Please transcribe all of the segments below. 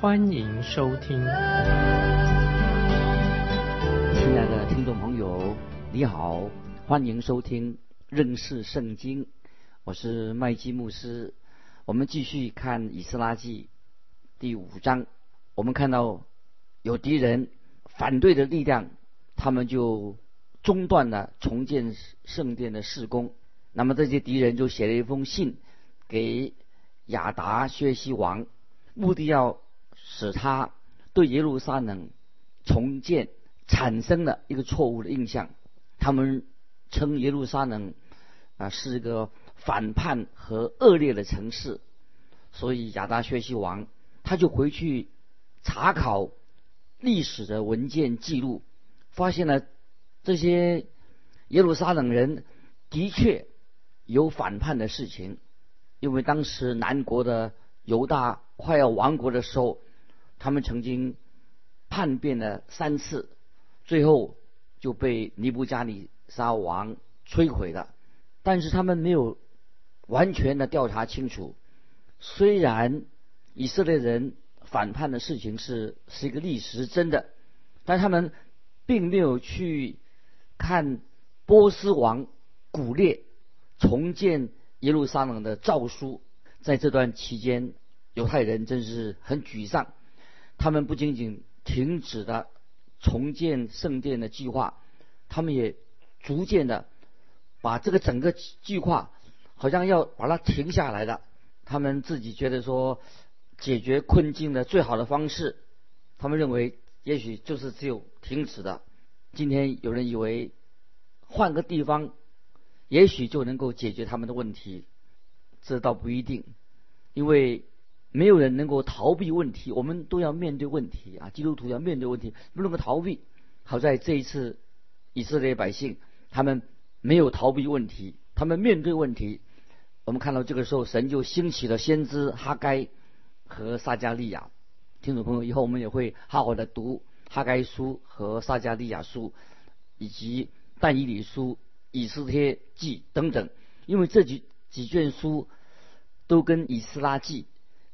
欢迎收听。亲爱的听众朋友，你好，欢迎收听认识圣经，我是麦基牧师。我们继续看以斯拉记第五章，我们看到有敌人反对的力量，他们就中断了重建圣殿的施工。那么这些敌人就写了一封信给亚达薛西王，目的要使他对耶路撒冷重建产生了一个错误的印象。他们称耶路撒冷啊是一个。反叛和恶劣的城市，所以亚达薛西王他就回去查考历史的文件记录，发现了这些耶路撒冷人的确有反叛的事情，因为当时南国的犹大快要亡国的时候，他们曾经叛变了三次，最后就被尼布加尼撒王摧毁了，但是他们没有。完全的调查清楚，虽然以色列人反叛的事情是是一个历史真的，但他们并没有去看波斯王古列重建耶路撒冷的诏书。在这段期间，犹太人真是很沮丧。他们不仅仅停止了重建圣殿的计划，他们也逐渐的把这个整个计划。好像要把它停下来的，他们自己觉得说，解决困境的最好的方式，他们认为也许就是只有停止的。今天有人以为换个地方，也许就能够解决他们的问题，这倒不一定，因为没有人能够逃避问题，我们都要面对问题啊！基督徒要面对问题，不能够逃避。好在这一次，以色列百姓他们没有逃避问题，他们面对问题。我们看到这个时候，神就兴起了先知哈该和撒加利亚。听众朋友，以后我们也会好好的读哈该书和撒加利亚书，以及但以理书、以斯帖记等等，因为这几几卷书都跟以斯拉记、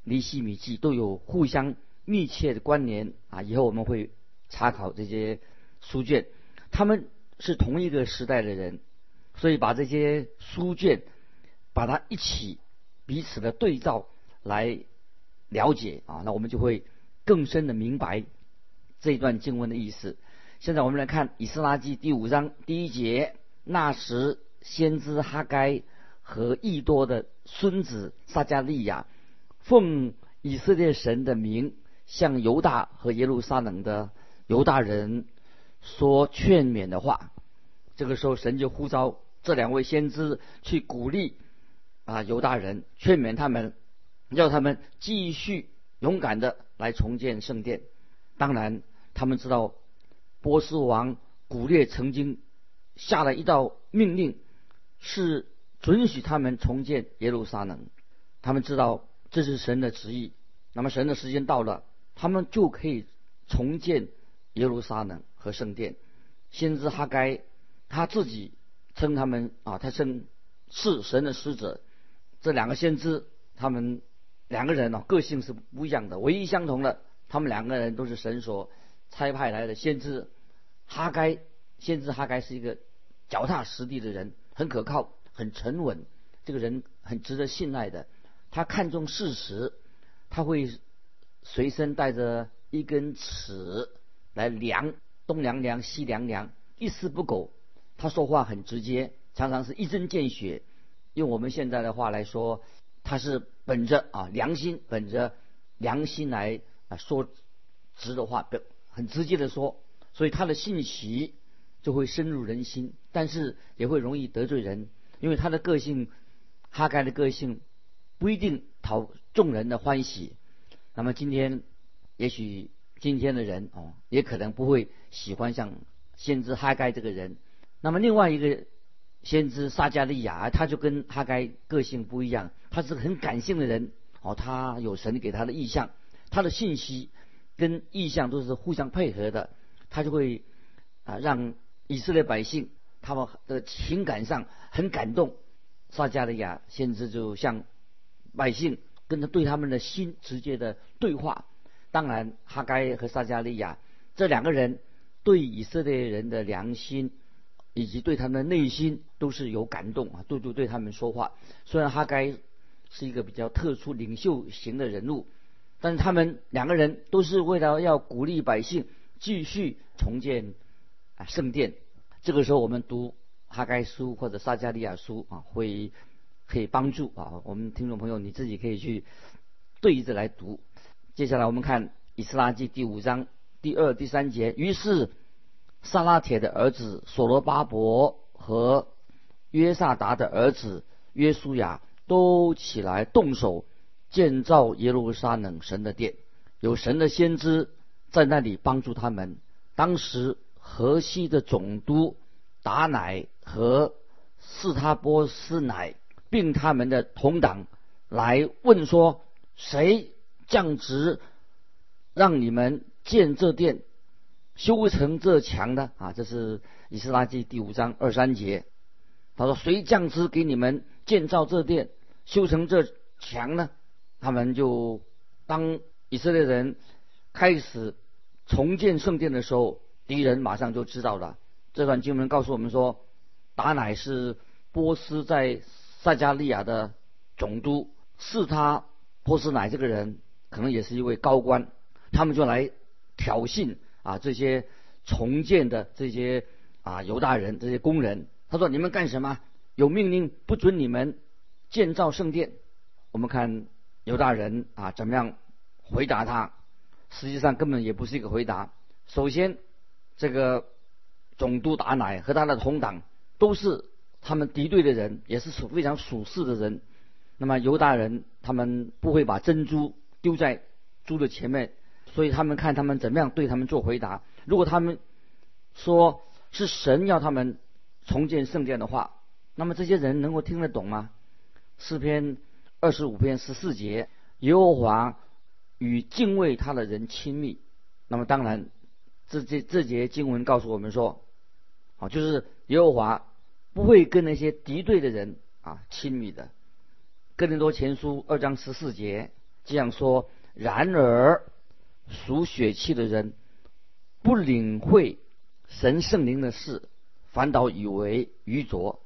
尼西米记都有互相密切的关联啊。以后我们会查考这些书卷，他们是同一个时代的人，所以把这些书卷。把它一起彼此的对照来了解啊，那我们就会更深的明白这一段经文的意思。现在我们来看以斯拉记第五章第一节：那时先知哈该和益多的孙子撒加利亚奉以色列神的名，向犹大和耶路撒冷的犹大人说劝勉的话。这个时候，神就呼召这两位先知去鼓励。啊，犹大人劝勉他们，要他们继续勇敢的来重建圣殿。当然，他们知道波斯王古列曾经下了一道命令，是准许他们重建耶路撒冷。他们知道这是神的旨意。那么神的时间到了，他们就可以重建耶路撒冷和圣殿。先知哈该他自己称他们啊，他称是神的使者。这两个先知，他们两个人呢，个性是不一样的。唯一相同的，他们两个人都是神所差派来的先知。哈该先知哈该是一个脚踏实地的人，很可靠，很沉稳，这个人很值得信赖的。他看重事实，他会随身带着一根尺来量东量量西量量，一丝不苟。他说话很直接，常常是一针见血。用我们现在的话来说，他是本着啊良心，本着良心来啊说直的话，很直接的说，所以他的信息就会深入人心，但是也会容易得罪人，因为他的个性，哈该的个性不一定讨众人的欢喜。那么今天，也许今天的人哦，也可能不会喜欢像先知哈该这个人。那么另外一个先知撒加利亚，他就跟哈该个性不一样，他是很感性的人哦，他有神给他的意象，他的信息跟意象都是互相配合的，他就会啊让以色列百姓他们的情感上很感动。撒加利亚先知就像百姓跟他对他们的心直接的对话。当然，哈该和撒加利亚这两个人对以色列人的良心以及对他们的内心都是有感动啊，都都对他们说话。虽然哈该是一个比较特殊领袖型的人物，但是他们两个人都是为了要鼓励百姓继续重建啊圣殿。这个时候，我们读哈该书或者撒加利亚书啊，会可以帮助啊我们听众朋友你自己可以去对着来读。接下来我们看《以斯拉记》第五章第二、第三节。于是，撒拉铁的儿子所罗巴伯和约萨达的儿子约书亚都起来动手建造耶路撒冷神的殿，有神的先知在那里帮助他们。当时，河西的总督达乃和斯他波斯乃并他们的同党来问说：谁？降职，让你们建这殿，修成这墙的啊！这是以斯拉记第五章二三节。他说：“谁降职给你们建造这殿，修成这墙呢？”他们就当以色列人开始重建圣殿的时候，敌人马上就知道了。这段经文告诉我们说，达乃是波斯在塞加利亚的总督，是他波斯乃这个人。可能也是一位高官，他们就来挑衅啊这些重建的这些啊犹大人这些工人。他说：“你们干什么？有命令不准你们建造圣殿。”我们看犹大人啊怎么样回答他？实际上根本也不是一个回答。首先，这个总督达乃和他的同党都是他们敌对的人，也是属非常属世的人。那么犹大人他们不会把珍珠。丢在猪的前面，所以他们看他们怎么样对他们做回答。如果他们说是神要他们重建圣殿的话，那么这些人能够听得懂吗？诗篇二十五篇十四节，耶和华与敬畏他的人亲密。那么当然，这这这节经文告诉我们说，啊，就是耶和华不会跟那些敌对的人啊亲密的。哥林多前书二章十四节。这样说，然而属血气的人不领会神圣灵的事，反倒以为愚拙。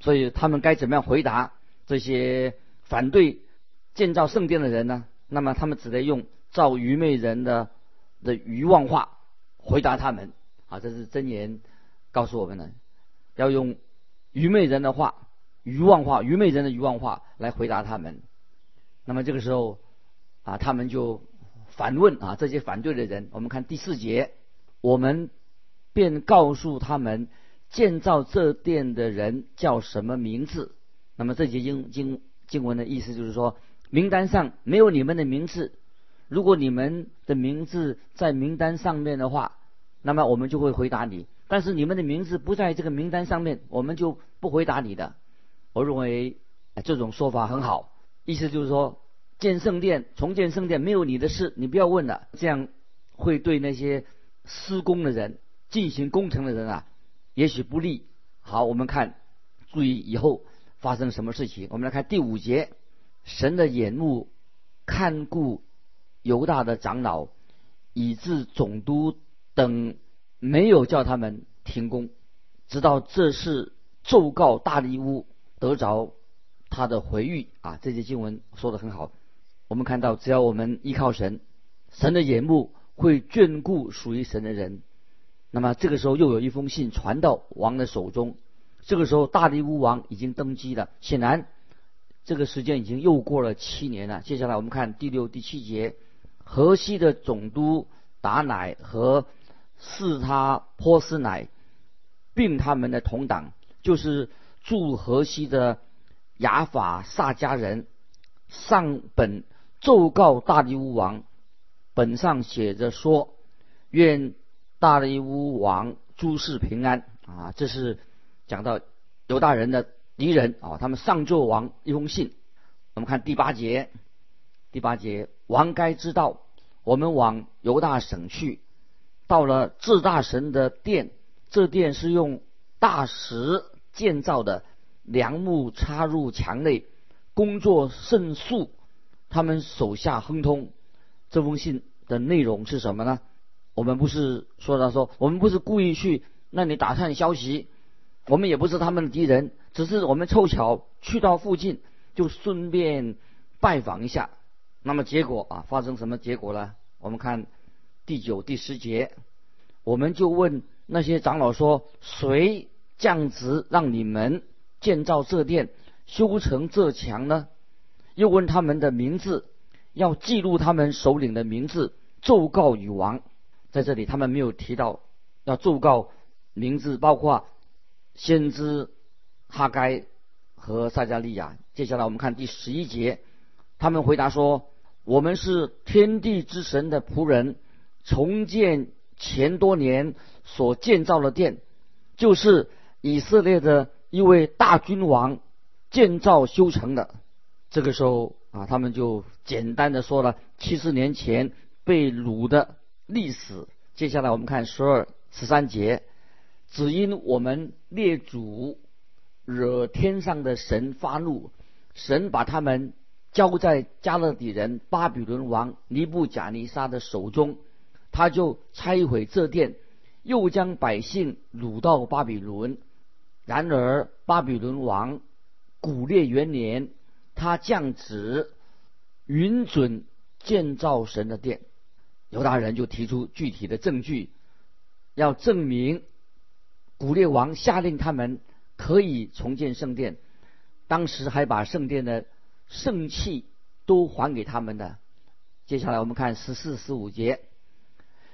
所以他们该怎么样回答这些反对建造圣殿的人呢？那么他们只得用造愚昧人的的愚妄话回答他们。啊，这是真言告诉我们的，要用愚昧人的话、愚妄话、愚昧人的愚妄话来回答他们。那么这个时候。啊，他们就反问啊，这些反对的人。我们看第四节，我们便告诉他们，建造这殿的人叫什么名字？那么这节经经经文的意思就是说，名单上没有你们的名字。如果你们的名字在名单上面的话，那么我们就会回答你。但是你们的名字不在这个名单上面，我们就不回答你的。我认为这种说法很好，意思就是说。建圣殿、重建圣殿没有你的事，你不要问了。这样会对那些施工的人、进行工程的人啊，也许不利。好，我们看，注意以后发生什么事情。我们来看第五节：神的眼目看顾犹大的长老，以致总督等没有叫他们停工，直到这是奏告大利乌得着他的回谕啊。这些经文说的很好。我们看到，只要我们依靠神，神的眼目会眷顾属于神的人。那么这个时候又有一封信传到王的手中。这个时候大利乌王已经登基了。显然，这个时间已经又过了七年了。接下来我们看第六、第七节：河西的总督达乃和是他波斯乃，并他们的同党，就是驻河西的雅法萨迦人上本。奏告大利乌王，本上写着说：“愿大利乌王诸事平安。”啊，这是讲到犹大人的敌人啊，他们上奏王一封信。我们看第八节，第八节，王该知道，我们往犹大省去，到了至大神的殿，这殿是用大石建造的，梁木插入墙内，工作甚速。他们手下亨通。这封信的内容是什么呢？我们不是说他说，我们不是故意去那里打探消息，我们也不是他们的敌人，只是我们凑巧去到附近，就顺便拜访一下。那么结果啊，发生什么结果呢？我们看第九、第十节，我们就问那些长老说：谁降职让你们建造这殿、修成这墙呢？又问他们的名字。要记录他们首领的名字，奏告与王。在这里，他们没有提到要奏告名字，包括先知哈该和撒加利亚。接下来，我们看第十一节，他们回答说：“我们是天地之神的仆人，重建前多年所建造的殿，就是以色列的一位大君王建造修成的。”这个时候。啊，他们就简单的说了七十年前被掳的历史。接下来我们看十二十三节，只因我们列祖惹天上的神发怒，神把他们交在加勒底人巴比伦王尼布贾尼撒的手中，他就拆毁这殿，又将百姓掳到巴比伦。然而巴比伦王古列元年。他降旨允准建造神的殿，犹大人就提出具体的证据，要证明古列王下令他们可以重建圣殿，当时还把圣殿的圣器都还给他们的。接下来我们看十四、十五节，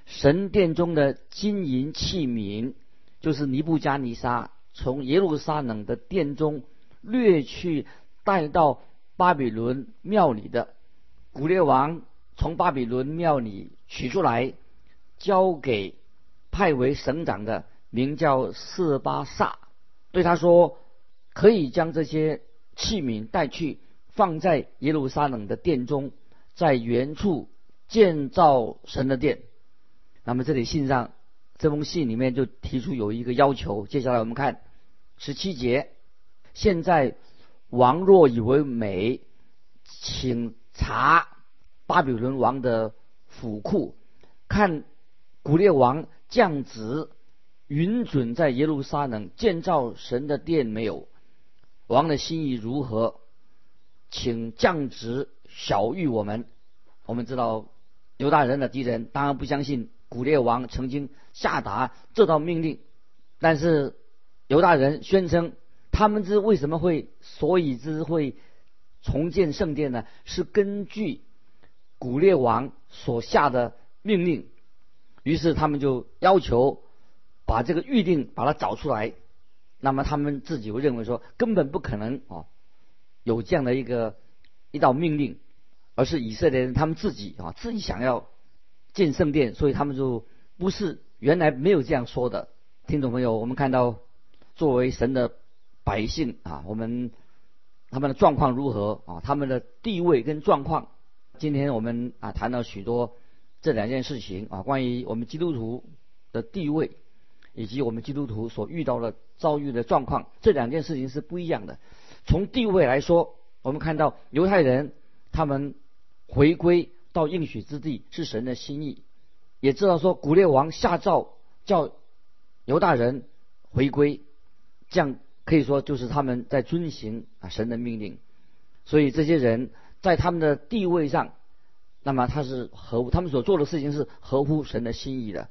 神殿中的金银器皿，就是尼布加尼撒从耶路撒冷的殿中掠去带到。巴比伦庙里的古列王从巴比伦庙里取出来，交给派为省长的名叫色巴萨，对他说：“可以将这些器皿带去，放在耶路撒冷的殿中，在原处建造神的殿。”那么这里信上这封信里面就提出有一个要求。接下来我们看十七节，现在。王若以为美，请查巴比伦王的府库，看古列王降旨允准在耶路撒冷建造神的殿没有？王的心意如何？请降旨晓谕我们。我们知道犹大人的敌人当然不相信古列王曾经下达这道命令，但是犹大人宣称。他们之为什么会，所以之会重建圣殿呢？是根据古列王所下的命令，于是他们就要求把这个预定把它找出来。那么他们自己会认为说，根本不可能啊，有这样的一个一道命令，而是以色列人他们自己啊自己想要建圣殿，所以他们就不是原来没有这样说的。听众朋友，我们看到作为神的。百姓啊，我们他们的状况如何啊？他们的地位跟状况，今天我们啊谈到许多这两件事情啊，关于我们基督徒的地位，以及我们基督徒所遇到的遭遇的状况，这两件事情是不一样的。从地位来说，我们看到犹太人他们回归到应许之地是神的心意，也知道说古列王下诏叫犹大人回归，这样。可以说，就是他们在遵行啊神的命令，所以这些人在他们的地位上，那么他是合乎他们所做的事情是合乎神的心意的。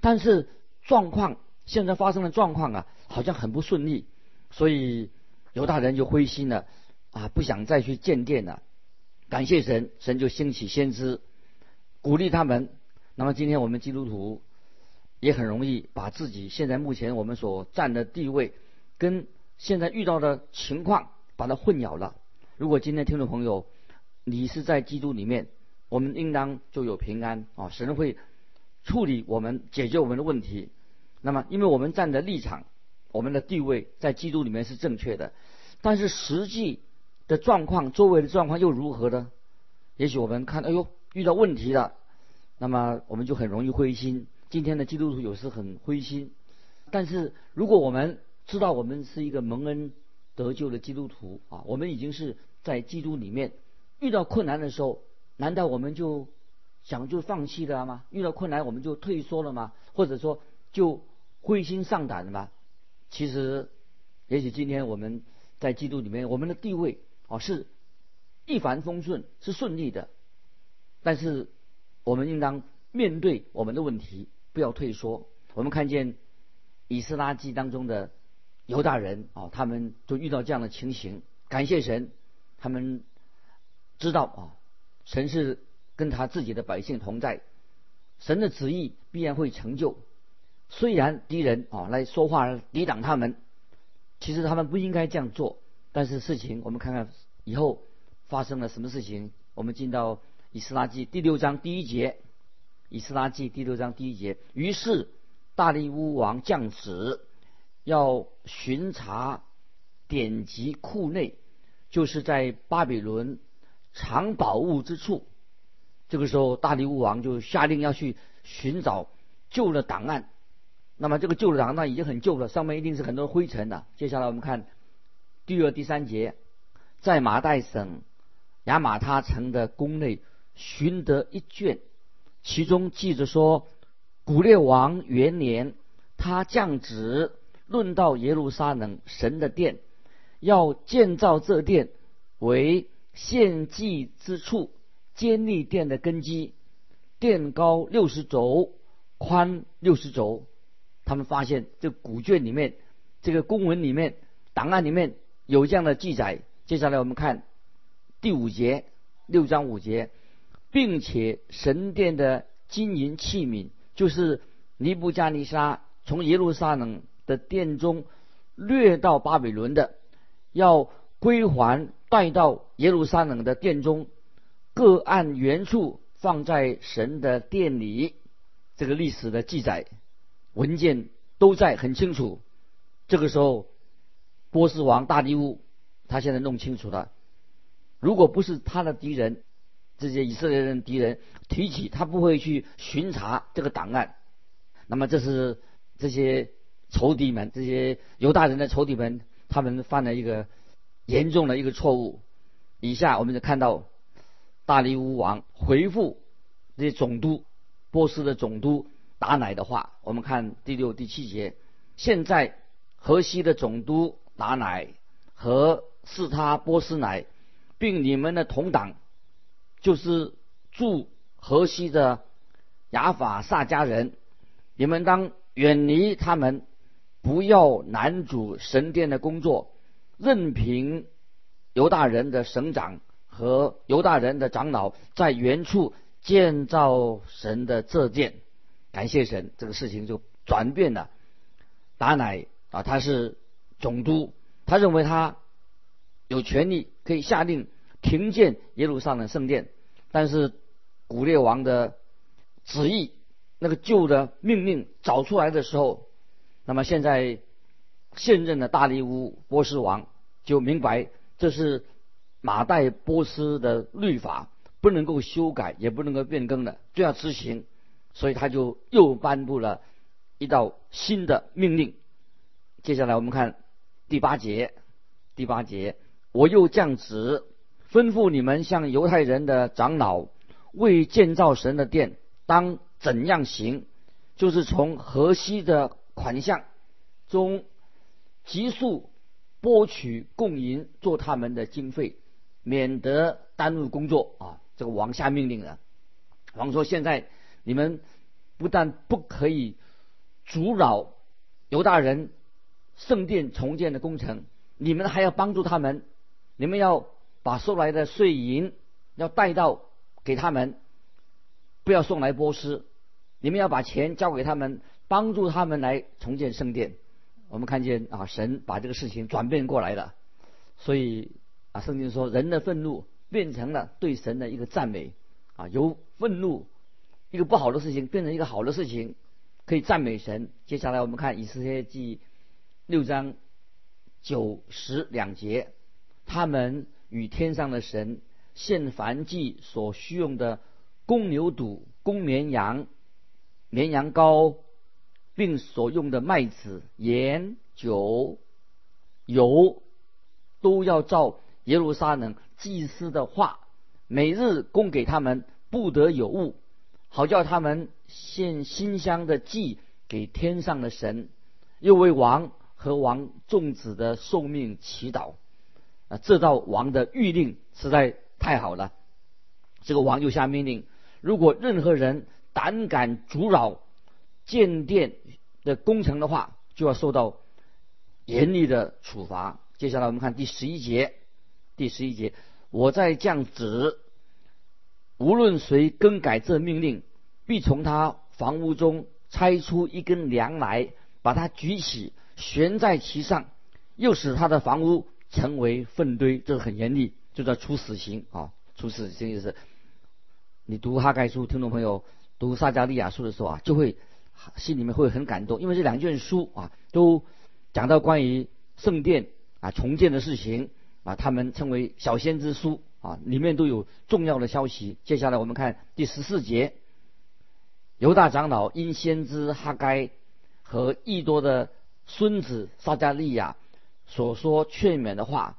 但是状况现在发生的状况啊，好像很不顺利，所以犹大人就灰心了啊，不想再去建殿了。感谢神，神就兴起先知，鼓励他们。那么今天我们基督徒也很容易把自己现在目前我们所占的地位跟现在遇到的情况把它混淆了。如果今天听众朋友，你是在基督里面，我们应当就有平安啊！神会处理我们、解决我们的问题。那么，因为我们站的立场、我们的地位在基督里面是正确的，但是实际的状况、周围的状况又如何呢？也许我们看，哎呦，遇到问题了，那么我们就很容易灰心。今天的基督徒有时很灰心，但是如果我们知道我们是一个蒙恩得救的基督徒啊，我们已经是在基督里面，遇到困难的时候。难道我们就想就放弃了吗？遇到困难我们就退缩了吗？或者说就灰心丧胆了吗？其实，也许今天我们在基督里面，我们的地位哦是一帆风顺，是顺利的。但是我们应当面对我们的问题，不要退缩。我们看见以斯拉记当中的犹大人啊，他们就遇到这样的情形。感谢神，他们知道啊。神是跟他自己的百姓同在，神的旨意必然会成就。虽然敌人啊来说话抵挡他们，其实他们不应该这样做。但是事情我们看看以后发生了什么事情。我们进到以斯拉记第六章第一节，以斯拉记第六章第一节。于是大利乌王降旨，要巡查典籍库内，就是在巴比伦。藏宝物之处，这个时候大力乌王就下令要去寻找旧的档案。那么这个旧的档案已经很旧了，上面一定是很多灰尘的。接下来我们看第二、第三节，在马代省亚马他城的宫内寻得一卷，其中记着说：古列王元年，他降旨论到耶路撒冷神的殿，要建造这殿为。献祭之处，坚立殿的根基，殿高六十轴，宽六十轴。他们发现这古卷里面，这个公文里面、档案里面有这样的记载。接下来我们看第五节，六章五节，并且神殿的金银器皿，就是尼布加尼沙从耶路撒冷的殿中掠到巴比伦的，要归还。带到耶路撒冷的殿中，各按原处放在神的殿里。这个历史的记载文件都在很清楚。这个时候，波斯王大利乌他现在弄清楚了，如果不是他的敌人，这些以色列人敌人提起，他不会去巡查这个档案。那么这是这些仇敌们，这些犹大人的仇敌们，他们犯了一个。严重的一个错误。以下我们就看到大利乌王回复这些总督波斯的总督达乃的话。我们看第六、第七节。现在河西的总督达乃和是他波斯乃，并你们的同党，就是驻河西的亚法萨迦人，你们当远离他们，不要男主神殿的工作。任凭犹大人的省长和犹大人的长老在原处建造神的这殿，感谢神，这个事情就转变了。达乃啊，他是总督，他认为他有权利可以下令停建耶路撒冷圣殿，但是古列王的旨意，那个旧的命令找出来的时候，那么现在。现任的大利乌波斯王就明白这是马代波斯的律法，不能够修改，也不能够变更的，就要执行，所以他就又颁布了一道新的命令。接下来我们看第八节，第八节，我又降旨吩咐你们向犹太人的长老为建造神的殿当怎样行，就是从河西的款项中。急速拨取供银做他们的经费，免得耽误工作啊！这个王下命令了。王说：“现在你们不但不可以阻扰犹大人圣殿重建的工程，你们还要帮助他们。你们要把收来的税银要带到给他们，不要送来波斯。你们要把钱交给他们，帮助他们来重建圣殿。”我们看见啊，神把这个事情转变过来了，所以啊，圣经说人的愤怒变成了对神的一个赞美，啊，由愤怒一个不好的事情变成一个好的事情，可以赞美神。接下来我们看以色列记六章九十两节，他们与天上的神献燔祭所需用的公牛犊、公绵羊、绵羊羔，并所用的麦子、盐、酒、油，都要照耶路撒冷祭司的话。每日供给他们，不得有误，好叫他们献馨香的祭给天上的神，又为王和王众子的寿命祈祷。啊，这道王的谕令实在太好了。这个王就下命令：如果任何人胆敢阻扰建殿的工程的话，就要受到严厉的处罚。接下来我们看第十一节，第十一节。我在降旨，无论谁更改这命令，必从他房屋中拆出一根梁来，把它举起，悬在其上，又使他的房屋成为粪堆。这是很严厉，就叫处死刑啊！处死刑意思。你读哈盖书，听众朋友读撒加利亚书的时候啊，就会心里面会很感动，因为这两卷书啊，都讲到关于圣殿啊重建的事情。啊，他们称为小先知书啊，里面都有重要的消息。接下来我们看第十四节，犹大长老因先知哈该和益多的孙子撒加利亚所说劝勉的话，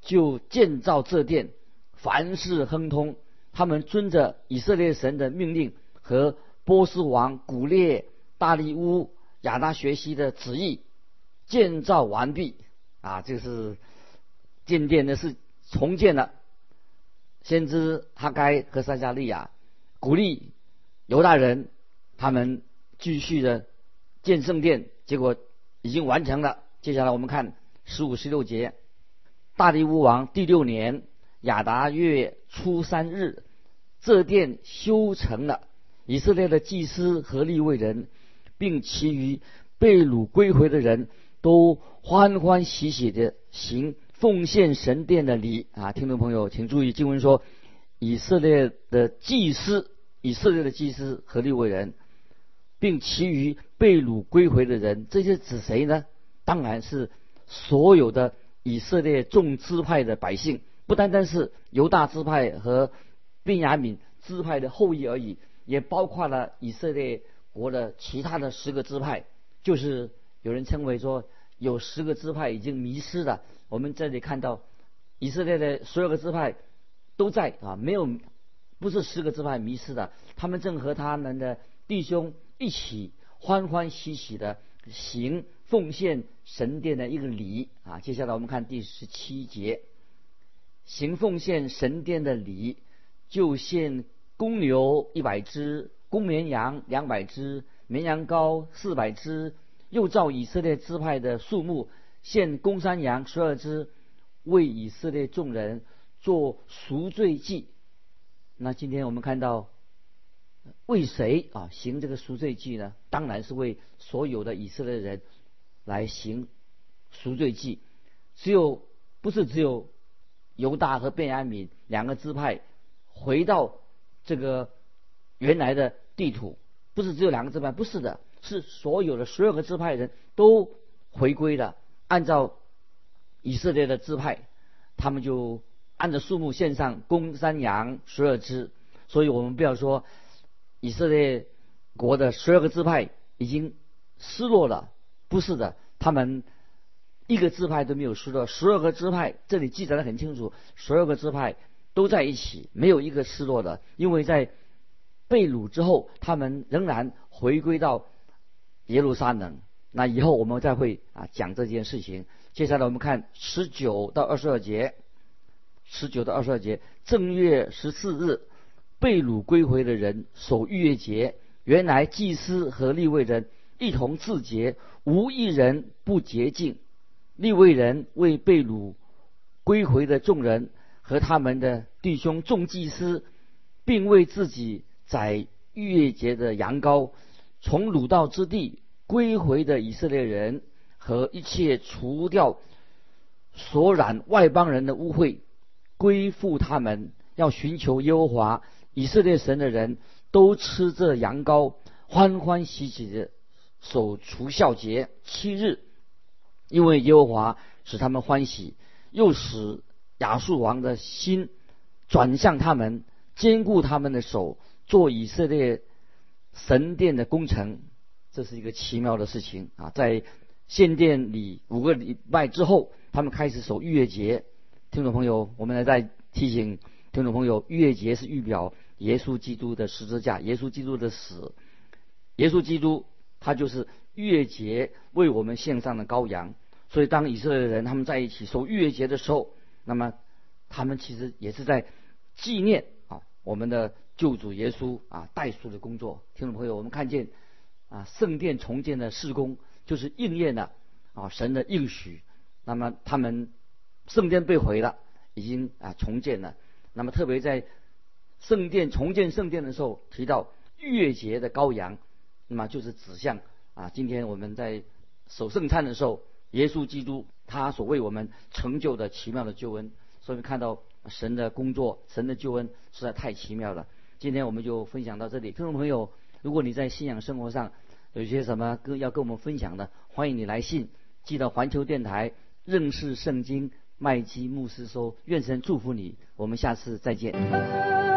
就建造这殿，凡事亨通。他们遵着以色列神的命令和波斯王古列大利乌亚达学习的旨意，建造完毕啊，就是。建殿的是重建了，先知哈该和撒加利亚鼓励犹大人，他们继续的建圣殿，结果已经完成了。接下来我们看十五、十六节，大利乌王第六年亚达月初三日，这殿修成了。以色列的祭司和利未人，并其余被掳归回的人都欢欢喜喜的行。奉献神殿的礼啊，听众朋友，请注意经文说，以色列的祭司，以色列的祭司和利未人，并其余被掳归回的人，这些指谁呢？当然是所有的以色列众支派的百姓，不单单是犹大支派和便雅悯支派的后裔而已，也包括了以色列国的其他的十个支派，就是有人称为说有十个支派已经迷失了。我们这里看到，以色列的所有的支派都在啊，没有不是十个支派迷失的，他们正和他们的弟兄一起欢欢喜喜的行奉献神殿的一个礼啊。接下来我们看第十七节，行奉献神殿的礼，就献公牛一百只，公绵羊两百只，绵羊羔四百只，又照以色列支派的数目。献公山羊十二只，为以色列众人做赎罪祭。那今天我们看到，为谁啊行这个赎罪祭呢？当然是为所有的以色列人来行赎罪祭。只有不是只有犹大和便雅悯两个支派回到这个原来的地图，不是只有两个支派，不是的，是所有的所有的支派人都回归了。按照以色列的支派，他们就按照数目献上公山羊十二只，所以我们不要说以色列国的十二个支派已经失落了，不是的，他们一个支派都没有失落，十二个支派这里记载的很清楚，十二个支派都在一起，没有一个失落的，因为在被掳之后，他们仍然回归到耶路撒冷。那以后我们再会啊讲这件事情。接下来我们看十九到二十二节，十九到二十二节，正月十四日，被掳归回的人守逾越节。原来祭司和立位人一同自洁，无一人不洁净。立位人为被掳归回的众人和他们的弟兄众祭司，并为自己宰逾越节的羊羔，从掳到之地。归回的以色列人和一切除掉所染外邦人的污秽，归附他们，要寻求耶和华以色列神的人都吃着羊羔，欢欢喜喜的守除孝节七日，因为耶和华使他们欢喜，又使亚述王的心转向他们，坚固他们的手，做以色列神殿的工程。这是一个奇妙的事情啊！在献殿里五个礼拜之后，他们开始守逾越节。听众朋友，我们来再提醒听众朋友，逾越节是预表耶稣基督的十字架，耶稣基督的死。耶稣基督他就是逾越节为我们献上的羔羊。所以，当以色列人他们在一起守逾越节的时候，那么他们其实也是在纪念啊我们的救主耶稣啊代赎的工作。听众朋友，我们看见。啊，圣殿重建的施工就是应验了啊神的应许。那么他们圣殿被毁了，已经啊重建了。那么特别在圣殿重建圣殿的时候提到逾越节的羔羊，那么就是指向啊今天我们在守圣餐的时候，耶稣基督他所为我们成就的奇妙的救恩。所以看到神的工作，神的救恩实在太奇妙了。今天我们就分享到这里，听众朋友。如果你在信仰生活上有些什么跟要跟我们分享的，欢迎你来信寄到环球电台认识圣经麦基牧师说，愿神祝福你，我们下次再见。